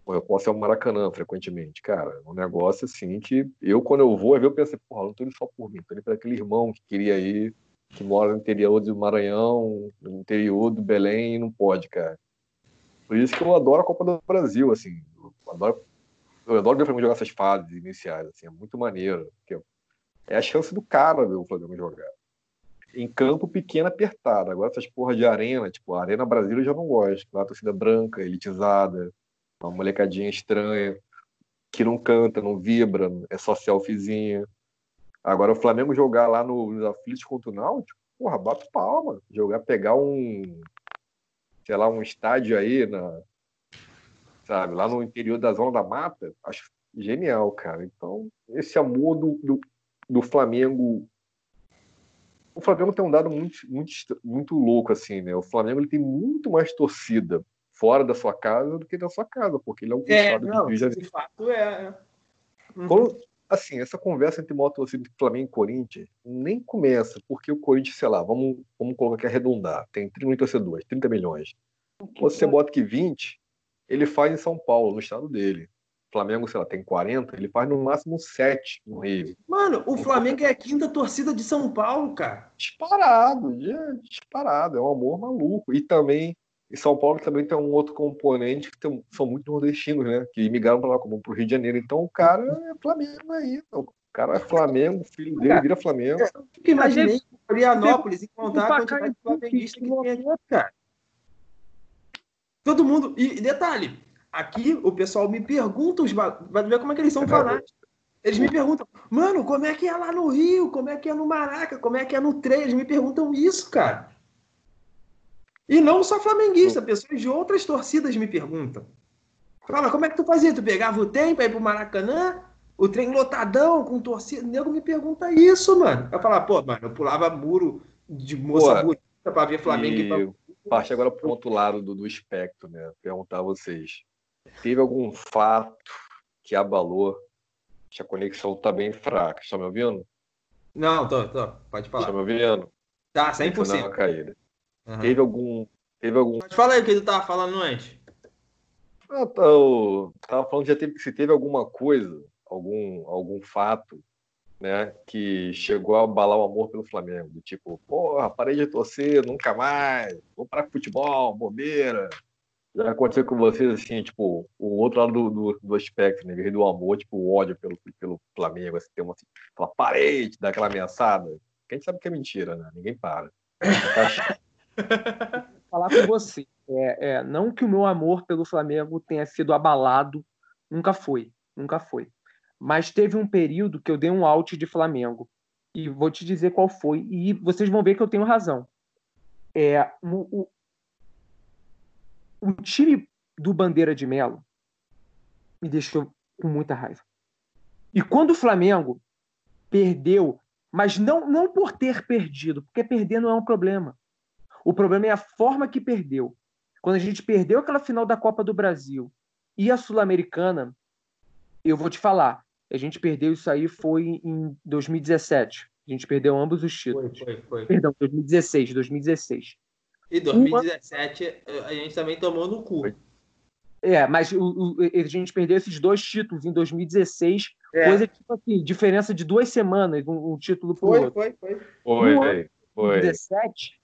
A: eu posso ir ao Maracanã frequentemente. Cara, é um negócio assim que eu, quando eu vou, eu penso, porra, não tô indo só por mim, tô indo para aquele irmão que queria ir, que mora no interior do Maranhão, no interior do Belém e não pode, cara. Por isso que eu adoro a Copa do Brasil, assim. Eu adoro, eu adoro ver o Flamengo jogar essas fases iniciais, assim. É muito maneiro. É a chance do cara ver o Flamengo jogar. Em campo pequeno, apertado. Agora essas porra de arena, tipo, a Arena Brasil eu já não gosto. Lá a torcida branca, elitizada, uma molecadinha estranha, que não canta, não vibra, é só selfiezinha. Agora o Flamengo jogar lá no, nos aflitos contra o Náutico, porra, bate palma. Jogar, pegar um sei lá, um estádio aí na, sabe, lá no interior da Zona da Mata, acho genial, cara. Então, esse amor do, do, do Flamengo. O Flamengo tem um dado muito, muito, muito louco, assim, né? O Flamengo ele tem muito mais torcida fora da sua casa do que da sua casa, porque ele é um
C: é, não, de fato é. é.
A: Uhum. Quando, assim, essa conversa entre maior torcida Flamengo e Corinthians nem começa, porque o Corinthians, sei lá, vamos, vamos colocar aqui arredondar, tem 30 torcedores, 30 milhões. você bota que 20, ele faz em São Paulo, no estado dele. Flamengo, sei lá, tem 40, ele faz no máximo 7 no Rio.
C: Mano, o Flamengo é a quinta torcida de São Paulo, cara.
A: Disparado, disparado, é um amor maluco. E também, em São Paulo também tem um outro componente que tem, são muito nordestinos, né? Que migraram para lá, como pro Rio de Janeiro. Então o cara é Flamengo aí. O cara é Flamengo, o filho dele vira Flamengo. Eu
C: imaginei Florianópolis encontrar a quantidade de flamenguista que tem cara. Todo mundo. E detalhe, aqui o pessoal me pergunta, os vai ver como é que eles são fanáticos. Eles me perguntam, mano, como é que é lá no Rio? Como é que é no Maraca? Como é que é no trem? Eles me perguntam isso, cara. E não só flamenguista, pessoas de outras torcidas me perguntam. Fala, como é que tu fazia? Tu pegava o trem pra ir pro Maracanã? O trem lotadão, com torcida? O nego me pergunta isso, mano. Eu falava, pô, mano, eu pulava muro de moça Pô, bonita pra ver Flamengo e, e
A: parte agora para o outro lado do, do espectro, né? Perguntar a vocês. Teve algum fato que abalou que a conexão está bem fraca? Estão me ouvindo?
C: Não, tô, tô. Pode falar.
A: Está me ouvindo?
C: Tá, 100%.
A: Uma caída. Uhum. Teve algum... Teve algum...
C: Pode falar aí o que tu tava falando antes.
A: Eu tava, tava falando já teve, se teve alguma coisa, algum, algum fato né, que chegou a abalar o amor pelo Flamengo. Do tipo, porra, parei de torcer, nunca mais, vou para futebol, bobeira. Já aconteceu com vocês, assim, tipo, o outro lado do, do, do aspecto, né, do amor, tipo, o ódio pelo, pelo Flamengo, assim, tem uma, assim, fala, parei de dar aquela ameaçada. Quem sabe que é mentira, né? Ninguém para.
B: falar com você. É, é, não que o meu amor pelo Flamengo tenha sido abalado, nunca foi, nunca foi. Mas teve um período que eu dei um out de Flamengo. E vou te dizer qual foi. E vocês vão ver que eu tenho razão. É, o, o, time do Bandeira de Melo me deixou com muita raiva. E quando o Flamengo perdeu, mas não, não por ter perdido, porque perder não é um problema. O problema é a forma que perdeu. Quando a gente perdeu aquela final da Copa do Brasil e a Sul-Americana, eu vou te falar, a gente perdeu isso aí foi em 2017. A gente perdeu ambos os títulos.
C: Foi, foi, foi.
B: Perdão, 2016, 2016.
C: E 2017 Uma... a gente também tomou no cu.
B: É, mas o, o, a gente perdeu esses dois títulos em 2016, é. coisa tipo assim, diferença de duas semanas, um, um título pro
C: foi,
B: outro.
C: Foi, foi,
A: foi. Foi,
B: foi. 2017,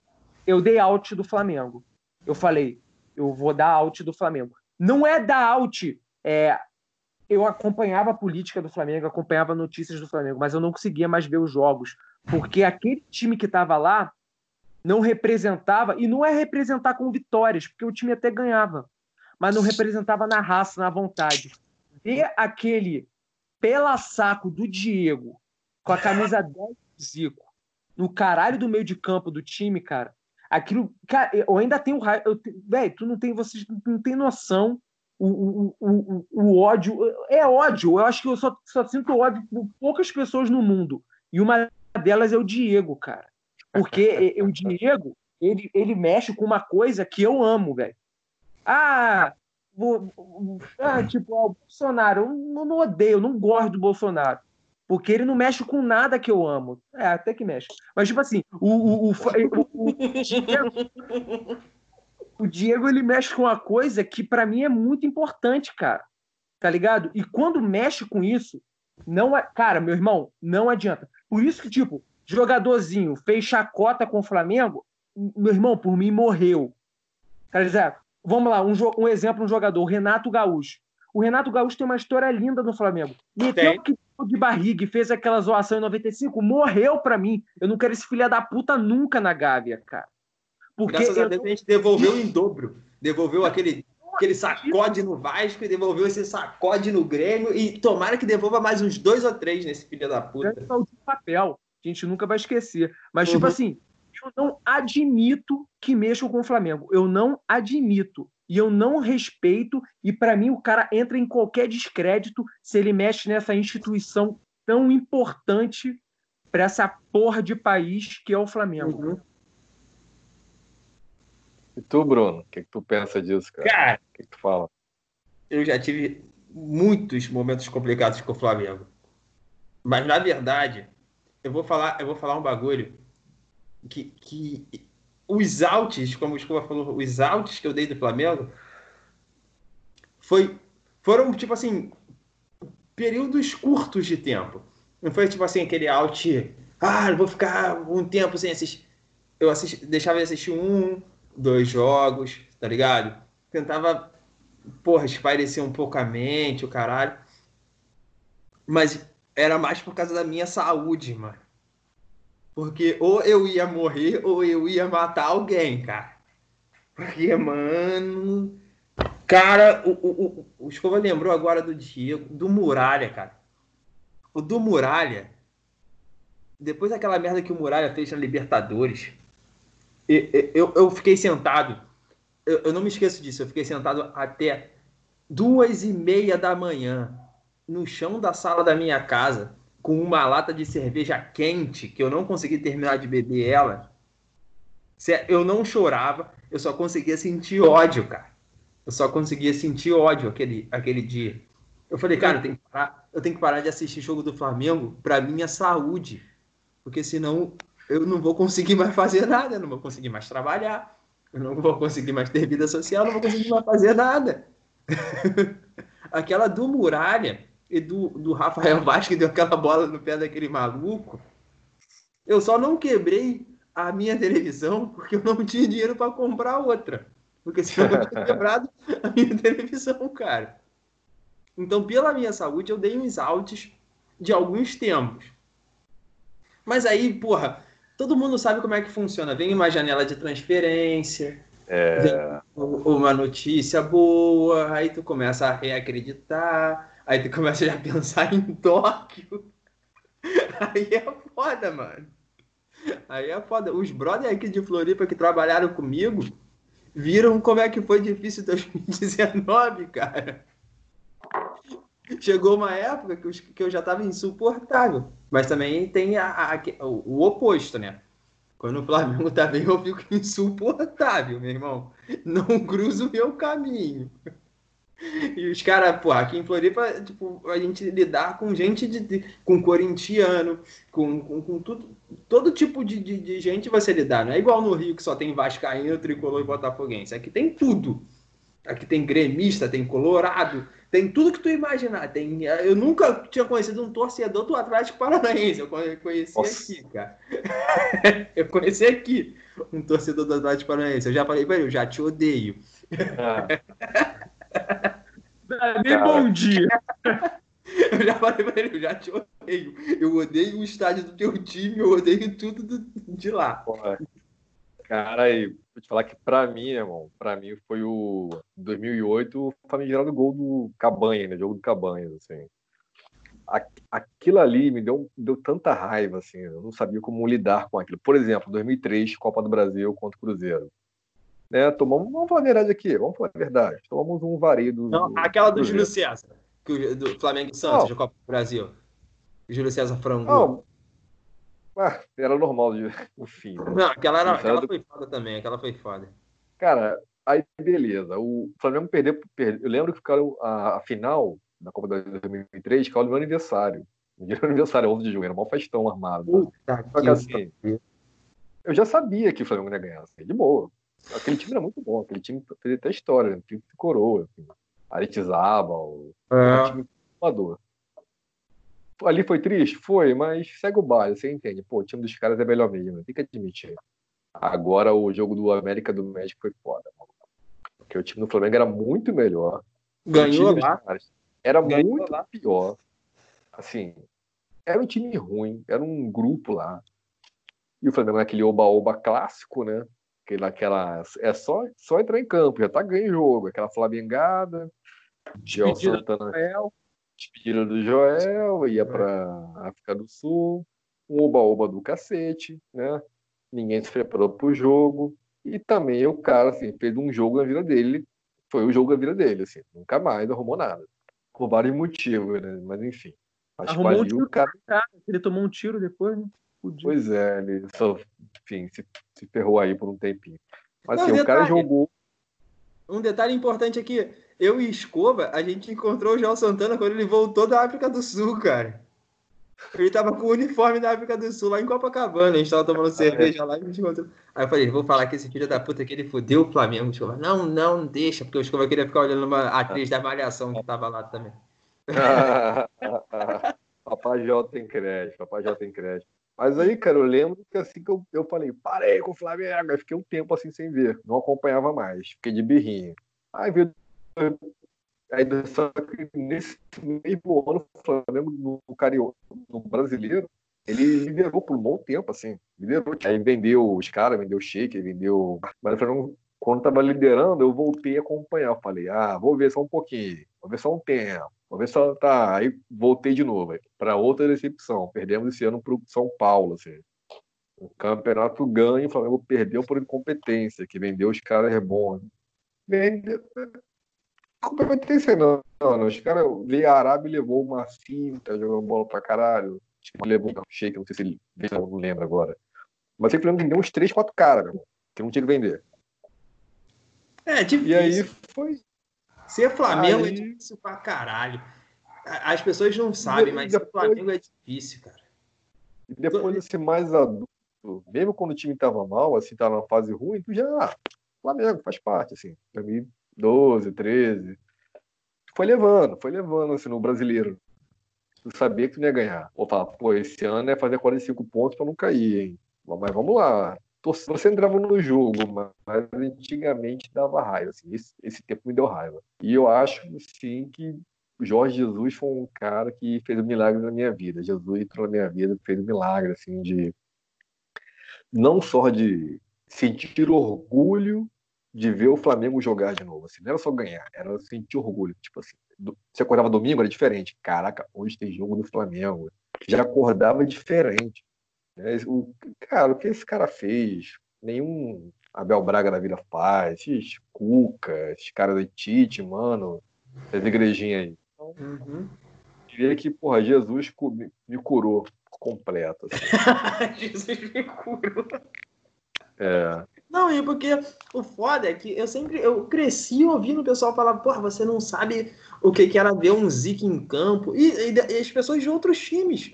B: eu dei out do Flamengo. Eu falei, eu vou dar out do Flamengo. Não é dar out é, eu acompanhava a política do Flamengo, acompanhava notícias do Flamengo, mas eu não conseguia mais ver os jogos, porque aquele time que estava lá não representava, e não é representar com vitórias, porque o time até ganhava, mas não representava na raça, na vontade. Ver aquele pela saco do Diego, com a camisa 10 do Zico, no caralho do meio de campo do time, cara, aquilo. Cara, eu ainda tenho raiva. Velho, tu não tem, vocês não tem noção o, o, o, o, ódio. É ódio. Eu acho que eu só, só sinto ódio por poucas pessoas no mundo. E uma delas é o Diego, cara. Porque o Diego, ele, ele mexe com uma coisa que eu amo, velho. Ah, ah, tipo, o Bolsonaro. Eu não, não odeio, não gosto do Bolsonaro. Porque ele não mexe com nada que eu amo. É, até que mexe. Mas, tipo assim, o, o, o, o, o o Diego ele mexe com uma coisa que para mim é muito importante, cara. Tá ligado? E quando mexe com isso, não é, cara, meu irmão, não adianta. Por isso que tipo, jogadorzinho fez chacota com o Flamengo, meu irmão, por mim morreu. Quer dizer, vamos lá, um, um exemplo, um jogador, o Renato Gaúcho. O Renato Gaúcho tem uma história linda no Flamengo. Meteu que de barriga e fez aquela zoação em 95, morreu para mim. Eu não quero esse filho da puta nunca na Gávea, cara.
C: Porque Graças a Deus a gente devolveu em dobro. Devolveu aquele, aquele sacode no Vasco e devolveu esse sacode no Grêmio. E tomara que devolva mais uns dois ou três nesse filho da puta. É
B: o papel. A gente nunca vai esquecer. Mas, tipo uhum. tipo assim, eu não admito que mexam com o Flamengo. Eu não admito. E eu não respeito. E para mim, o cara entra em qualquer descrédito se ele mexe nessa instituição tão importante para essa porra de país que é o Flamengo. Uhum.
A: E tu, Bruno, o que, que, tu pensa disso, cara? Cara, o que, que tu fala?
C: Eu já tive muitos momentos complicados com o Flamengo. Mas na verdade, eu vou falar, eu vou falar um bagulho que, que os altos, como o Escova falou, os altos que eu dei do Flamengo foi, foram, tipo assim, períodos curtos de tempo. Não foi, tipo assim, aquele out, ah, vou ficar um tempo sem assistir. Eu assisti, deixava de assistir um, dois jogos, tá ligado? Tentava, porra, espairecer um pouco a mente, o caralho. Mas era mais por causa da minha saúde, mano. Porque ou eu ia morrer ou eu ia matar alguém, cara. Porque, mano. Cara, o, o, o, o Escova lembrou agora do Diego, do Muralha, cara. O do Muralha, depois daquela merda que o Muralha fez na Libertadores, eu, eu, eu fiquei sentado. Eu, eu, não me esqueço disso. Eu fiquei sentado até duas e meia da manhã no chão da sala da minha casa com uma lata de cerveja quente que eu não consegui terminar de beber ela. Eu não chorava, eu só conseguia sentir ódio, cara. Eu só conseguia sentir ódio aquele, aquele dia. Eu falei, cara, eu tenho, que parar, eu tenho que parar de assistir jogo do Flamengo para minha saúde. Porque senão eu não vou conseguir mais fazer nada, eu não vou conseguir mais trabalhar, eu não vou conseguir mais ter vida social, eu não vou conseguir mais fazer nada. Aquela do Muralha, e do, do Rafael Vaz, que deu aquela bola no pé daquele maluco. Eu só não quebrei a minha televisão porque eu não tinha dinheiro para comprar outra. Porque senão eu tinha quebrado a minha televisão, cara. Então, pela minha saúde, eu dei uns altos de alguns tempos. Mas aí, porra, todo mundo sabe como é que funciona. Vem uma janela de transferência, é... vem uma notícia boa, aí tu começa a reacreditar, Aí tu começa já a pensar em Tóquio. Aí é foda, mano. Aí é foda. Os brothers aqui de Floripa que trabalharam comigo viram como é que foi difícil 2019, cara. Chegou uma época que, eu, que eu já tava insuportável. Mas também tem a, a, o, o, oposto, né? Quando o Flamengo tá bem, eu fico insuportável, meu irmão. Não cruzo o meu caminho. E os caras, pô, aqui em Floripa, tipo, a gente lidar com gente de, de com corintiano, com, com, com, tudo, todo tipo de, de, de, gente você lidar. Não é igual no Rio que só tem Vascaíno, Tricolor e Botafoguense. Aqui tem tudo. Aqui tem gremista, tem colorado, tem tudo que tu imaginar. Tem, eu nunca tinha conhecido um torcedor do Atlético Paranaense. Eu conheci Nossa. aqui, cara. eu conheci aqui um torcedor do Atlético Paranaense. Eu já falei pra ele, eu já te odeio. Ah.
B: Nem bom dia.
C: Eu já falei pra ele, eu já te odeio. Eu odeio o estádio do teu time, eu odeio tudo do, de lá. Porra.
A: Cara, aí, vou te falar que pra mim, irmão, pra mim foi o 2008 o famigerado gol do Cabanha, né? Jogo do Cabanhas, assim. Aquilo ali me deu, deu tanta raiva, assim, eu não sabia como lidar com aquilo. Por exemplo, 2003, Copa do Brasil contra o Cruzeiro né? Tomamos, vamos falar a verdade aqui, vamos falar a verdade. Tomamos um vareio do.
C: Não, aquela do, do Júlio César, que, do Flamengo e Santos, de Copa do Brasil. Júlio César frango. Não.
A: Ah, era normal, de... enfim.
C: Né? Não, aquela, era, aquela foi foda também, aquela foi foda.
A: Cara, aí beleza. O Flamengo perdeu. perdeu. Eu lembro que ficaram a, a final da Copa de 2003, que é o meu aniversário. No dia do aniversário, 11 de junho, era um festão armado. Puta Só que assim, eu já sabia que o Flamengo ia ganhar, assim, de boa. Aquele time era muito bom, aquele time fez até história, né? time de coroa, assim. Aritizabal, é. um time formador. Ali foi triste? Foi, mas segue o baile, você entende. Pô, o time dos caras é melhor mesmo, tem que admitir. Agora o jogo do América do México foi foda, mano. Porque o time do Flamengo era muito melhor.
C: Ganhou lá.
A: Era Ganhou muito lá. pior. Assim, era um time ruim, era um grupo lá. E o Flamengo é aquele oba-oba clássico, né? Naquela é só só entrar em campo, já tá ganho o jogo, aquela flamengada, Joel Santana, despedida do Joel, ia para África do Sul, um oba-oba do cacete, né? Ninguém se preparou pro jogo e também o cara assim, fez um jogo na vida dele, foi o jogo da vida dele, assim, nunca mais arrumou nada. Por vários motivos, né? Mas enfim.
B: Arrumou um tiro, o cara... Ele tomou um tiro depois, né?
A: Podia. Pois é, ele só, enfim, se, se ferrou aí por um tempinho. Mas assim, Não, o cara jogou.
C: Um detalhe importante aqui, eu e Escova, a gente encontrou o João Santana quando ele voltou da África do Sul, cara. Ele tava com o uniforme da África do Sul lá em Copacabana. A gente tava tomando cerveja lá e a gente encontrou. Aí eu falei, vou falar que esse filho da puta que ele fudeu o Flamengo. Escova. Não, não, deixa, porque o Escova queria ficar olhando uma atriz da Malhação que tava lá também.
A: Papai J tem crédito, Papai J tem crédito. Mas aí, cara, eu lembro que assim que eu, eu falei, parei com o Flamengo, aí fiquei um tempo assim sem ver, não acompanhava mais, fiquei de birrinha. Aí veio Aí, só que nesse mesmo ano, o Flamengo no, Carioca, no brasileiro, ele liderou por um bom tempo, assim. Liderou. Aí vendeu os caras, vendeu o vendeu. Mas quando estava liderando, eu voltei a acompanhar. Eu falei, ah, vou ver só um pouquinho, vou ver só um tempo, vou ver só. Tá. Aí voltei de novo, para outra decepção. Perdemos esse ano para o São Paulo, assim. O campeonato ganho, o Flamengo perdeu por incompetência, que vendeu os caras é bons. Vendeu, competência não, não. Os caras veio a Arábia e levou uma cinta, jogando bola pra caralho. Tipo, levou um shake, não sei se ele não lembro agora. Mas ele vendeu uns 3, 4 caras, meu, que não tinha que vender.
C: É, difícil.
A: E aí foi.
C: Ser Flamengo aí... é difícil pra caralho. As pessoas não sabem, mas depois... ser Flamengo é difícil, cara.
A: E depois de ser mais adulto, mesmo quando o time tava mal, assim, tava numa fase ruim, tu já. Ah, Flamengo faz parte, assim. Pra mim, 12, 13. Foi levando, foi levando assim, no brasileiro. Tu sabia que tu não ia ganhar. Ou falar, pô, esse ano é fazer 45 pontos para não cair, hein? Mas vamos lá. Você entrava no jogo, mas antigamente dava raiva. Assim, esse, esse tempo me deu raiva. E eu acho, sim, que Jorge Jesus foi um cara que fez um milagre na minha vida. Jesus entrou na minha vida, fez um milagre, assim, de não só de sentir orgulho de ver o Flamengo jogar de novo. Assim, não era só ganhar, era sentir orgulho. Tipo assim, você acordava domingo, era diferente. Caraca, hoje tem jogo do Flamengo. Já acordava diferente. Né? O, cara, o que esse cara fez? Nenhum Abel Braga da vida faz. Esses Cuca, esses caras da Tite, mano. Essa igrejinha aí. Então, uhum. Diria que, porra, Jesus me curou completo.
C: Assim. Jesus me curou.
A: É.
C: Não, é porque o foda é que eu sempre eu cresci ouvindo o pessoal falar, porra, você não sabe o que, que era ver um Zico em campo. E, e, e, as pessoas de outros times.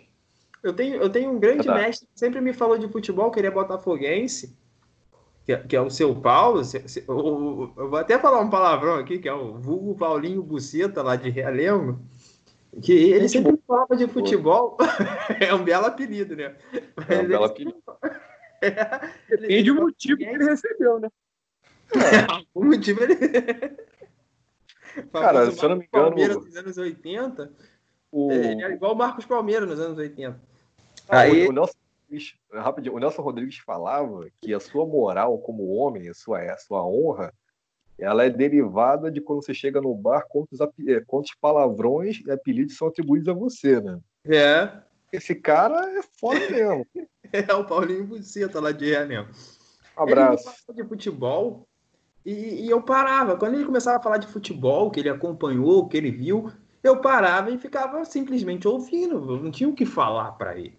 C: Eu tenho, eu tenho um grande tá. mestre que sempre me falou de futebol, que ele é botafoguense, que, é, que é o seu Paulo. Se, se, eu, eu, vou até falar um palavrão aqui, que é o vulgo Paulinho Buceta, lá de Realengo. Que ele sempre me falava de futebol. é um belo apelido, né?
A: É um belo apelido.
B: Depende do motivo que ele recebeu, né?
C: É. o motivo ele.
A: Cara, se eu não me engano.
C: Palmeiras nos anos 80. O... É, é igual o Marcos Palmeiras nos anos 80.
A: Aí... o, Nelson, rapidinho, o Nelson Rodrigues falava que a sua moral como homem, a sua, a sua honra, ela é derivada de quando você chega no bar, quantos, é, quantos palavrões e apelidos são atribuídos a você, né?
C: É.
A: Esse cara é foda mesmo.
C: é o Paulinho Buceta lá de Realengo.
A: Um abraço.
C: Ele de futebol e, e, eu parava. Quando ele começava a falar de futebol, que ele acompanhou, que ele viu, eu parava e ficava simplesmente ouvindo. Eu não tinha o que falar para ele.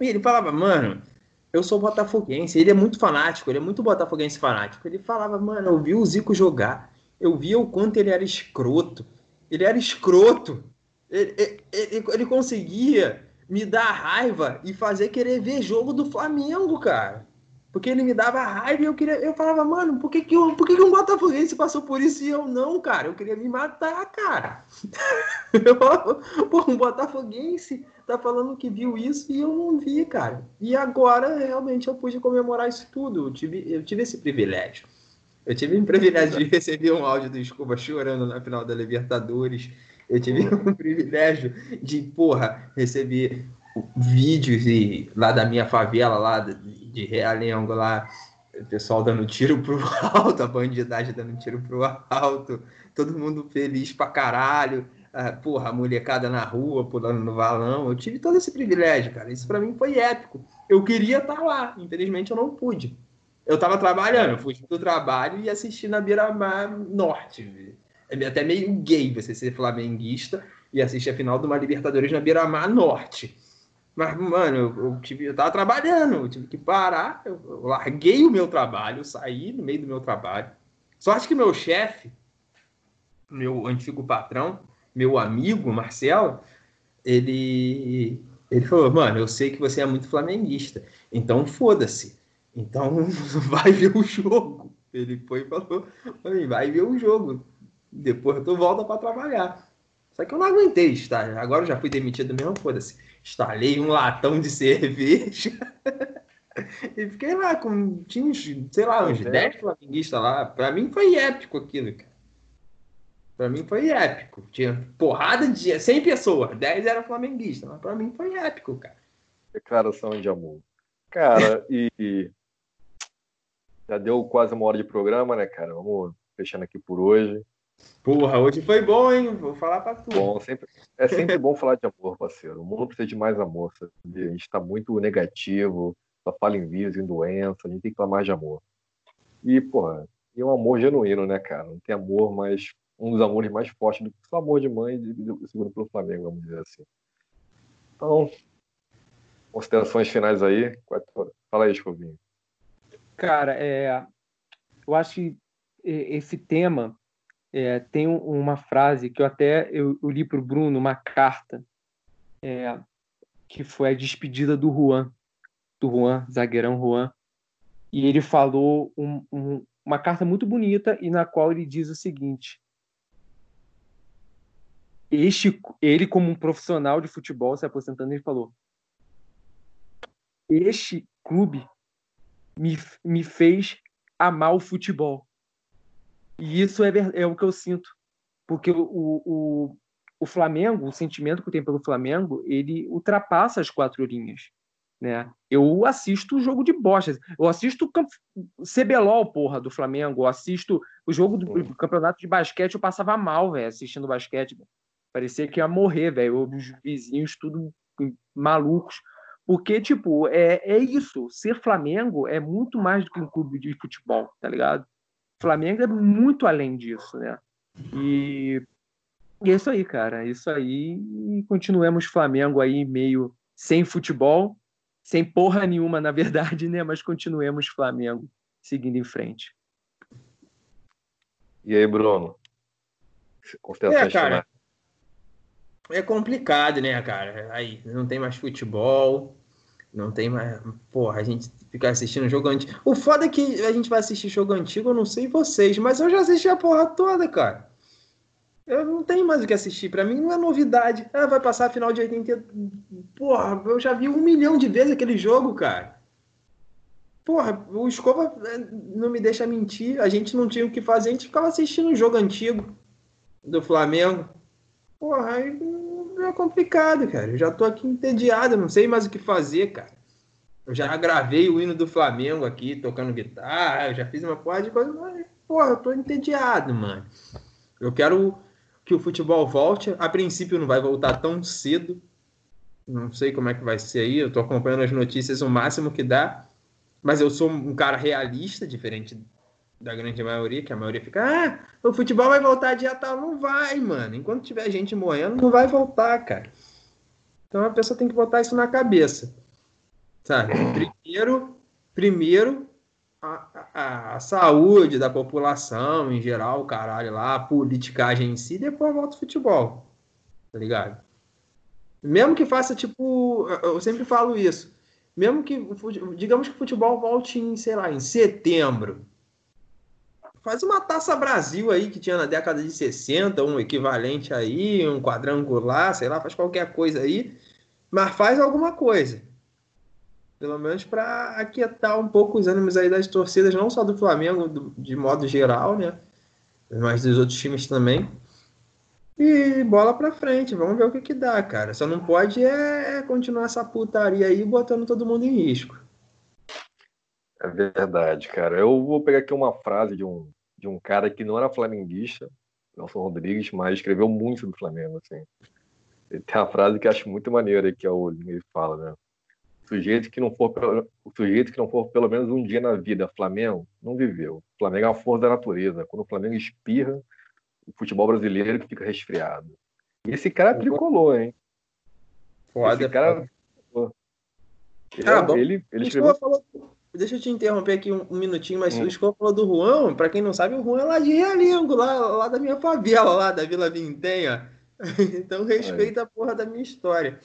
C: E ele falava, mano, eu sou botafoguense. Ele é muito fanático, ele é muito botafoguense fanático. Ele falava, mano, eu vi o Zico jogar. Eu via o quanto ele era escroto. Ele era escroto. Ele, ele, ele conseguia me dar raiva e fazer querer ver jogo do Flamengo, cara. Porque ele me dava raiva e eu queria. Eu falava, mano, por que, que, eu, por que, que um Botafoguense passou por isso e eu não, cara? Eu queria me matar, cara. Pô, um Botafoguense tá falando que viu isso e eu não vi, cara. E agora, realmente, eu pude comemorar isso tudo. Eu tive, eu tive esse privilégio. Eu tive o privilégio de receber um áudio do Escoba chorando na final da Libertadores eu tive o privilégio de, porra, receber vídeos e, lá da minha favela, lá de Realengo, lá, o pessoal dando tiro pro alto, a bandidagem dando tiro pro alto, todo mundo feliz pra caralho, a, porra, a molecada na rua, pulando no valão. Eu tive todo esse privilégio, cara. Isso para mim foi épico. Eu queria estar tá lá, infelizmente eu não pude. Eu tava trabalhando, eu fui do trabalho e assisti na Beira-Mar Norte. É até meio gay você ser flamenguista e assistir a final de uma Libertadores na Beira-Mar Norte. Mas, mano, eu, eu, tive, eu tava trabalhando, eu tive que parar, eu, eu larguei o meu trabalho, saí no meio do meu trabalho. Sorte que meu chefe, meu antigo patrão, meu amigo Marcelo, ele, ele falou, mano, eu sei que você é muito flamenguista, então foda-se. Então vai ver o jogo. Ele foi e falou, vai ver o jogo. Depois tu volta para trabalhar. Só que eu não aguentei estar. Agora eu já fui demitido mesmo, foda-se. Instalei um latão de cerveja. e fiquei lá com. Tinha uns, sei lá, uns 10 é. flamenguistas lá. Pra mim foi épico aquilo, cara. Pra mim foi épico. Tinha porrada de 100 pessoas, 10 eram flamenguistas, mas pra mim foi épico, cara.
A: Declaração de amor. Cara, e já deu quase uma hora de programa, né, cara? Vamos fechando aqui por hoje.
C: Porra, hoje foi bom, hein? Vou falar pra tu.
A: Bom, sempre, é sempre bom falar de amor, parceiro. O mundo precisa de mais amor, sabe? A gente tá muito negativo, só fala em vírus, em doença, a gente tem que falar mais de amor. E, porra, e um amor genuíno, né, cara? Não tem amor, mas um dos amores mais fortes do que o amor de mãe, segundo pelo Flamengo, vamos dizer assim. Então, considerações finais aí. Fala aí, Escovinho.
B: Cara, é, eu acho que esse tema é, tem uma frase que eu até eu, eu li para o Bruno, uma carta, é, que foi a despedida do Juan, do Juan, zagueirão Juan, e ele falou um, um, uma carta muito bonita e na qual ele diz o seguinte: este, ele como um profissional de futebol se aposentando, ele falou: este clube me, me fez amar o futebol. E isso é, é o que eu sinto. Porque o, o, o Flamengo, o sentimento que eu tenho pelo Flamengo, ele ultrapassa as quatro linhas. Né? Eu assisto o jogo de bosta. Eu assisto o CBLOL, porra, do Flamengo. Eu assisto o jogo do, do campeonato de basquete. Eu passava mal, velho, assistindo basquete. Parecia que ia morrer, velho. Os vizinhos tudo malucos. Porque, tipo, é, é isso. Ser Flamengo é muito mais do que um clube de futebol, tá ligado? Flamengo é muito além disso, né? E, e é isso aí, cara. É isso aí. E continuemos Flamengo aí meio sem futebol, sem porra nenhuma, na verdade, né? Mas continuemos Flamengo seguindo em frente.
A: E aí, Bruno?
C: Considerações é, cara, é complicado, né, cara? Aí não tem mais futebol, não tem mais. Porra, a gente fica assistindo jogo antigo. O foda é que a gente vai assistir jogo antigo, eu não sei vocês, mas eu já assisti a porra toda, cara. Eu não tenho mais o que assistir. Pra mim não é novidade. Ah, vai passar a final de 80. Porra, eu já vi um milhão de vezes aquele jogo, cara. Porra, o Escova é, não me deixa mentir. A gente não tinha o que fazer, a gente ficava assistindo o jogo antigo do Flamengo. Porra, aí é complicado, cara. Eu já tô aqui entediado, não sei mais o que fazer, cara. Eu já gravei o hino do Flamengo aqui, tocando guitarra, eu já fiz uma porra de coisa, mas, porra, eu tô entediado, mano. Eu quero que o futebol volte. A princípio não vai voltar tão cedo. Não sei como é que vai ser aí. Eu tô acompanhando as notícias o máximo que dá. Mas eu sou um cara realista, diferente da grande maioria, que a maioria fica, ah, o futebol vai voltar dia tal. Não vai, mano. Enquanto tiver gente morrendo, não vai voltar, cara. Então a pessoa tem que botar isso na cabeça. Sabe? Primeiro, primeiro a, a, a saúde da população em geral, o caralho lá, a politicagem em si, depois volta o futebol. Tá ligado? Mesmo que faça, tipo, eu sempre falo isso. Mesmo que, digamos que o futebol volte em, sei lá, em setembro Faz uma Taça Brasil aí que tinha na década de 60, um equivalente aí, um quadrangular, sei lá, faz qualquer coisa aí, mas faz alguma coisa. Pelo menos para aquietar um pouco os ânimos aí das torcidas, não só do Flamengo, do, de modo geral, né? Mas dos outros times também. E bola pra frente, vamos ver o que que dá, cara. Só não pode é continuar essa putaria aí botando todo mundo em risco.
A: É verdade, cara. Eu vou pegar aqui uma frase de um, de um cara que não era flamenguista, Nelson Rodrigues, mas escreveu muito sobre o Flamengo, assim. Ele tem uma frase que eu acho muito maneira que é o ele fala, né? O sujeito que não for o sujeito que não for pelo menos um dia na vida Flamengo não viveu. O Flamengo é uma força da natureza. Quando o Flamengo espirra, o futebol brasileiro que fica resfriado. E esse cara é tricolor, hein?
C: Foda, esse cara. Ele, ah, é, ele, ele escreveu. Falou, Deixa eu te interromper aqui um, um minutinho, mas hum. o Escola falou do Juan, para quem não sabe, o Juan é lá de Realengo, lá, lá da minha favela, lá da Vila Vintenha. então respeita a porra da minha história.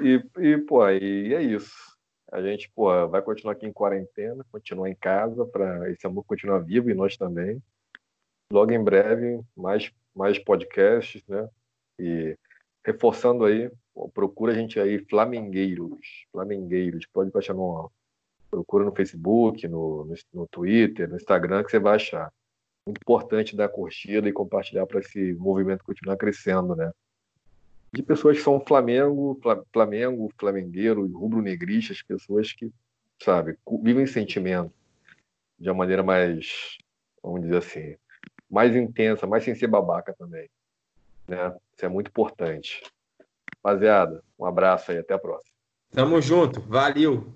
A: e, e, pô, e é isso. A gente, pô, vai continuar aqui em quarentena, continuar em casa para esse amor continuar vivo e nós também. Logo em breve, mais, mais podcasts, né? E reforçando aí, procura a gente aí, Flamengueiros. Flamengueiros, pode baixar no. Procura no Facebook, no, no, no Twitter, no Instagram, que você vai achar muito importante dar curtida e compartilhar para esse movimento continuar crescendo, né? De pessoas que são Flamengo, Flamengo, flamengueiro, rubro-negristas, pessoas que, sabe, vivem sentimento de uma maneira mais, vamos dizer assim, mais intensa, mais sem ser babaca também, né? Isso é muito importante. Rapaziada, um abraço aí, até a próxima.
C: Tamo junto, valeu!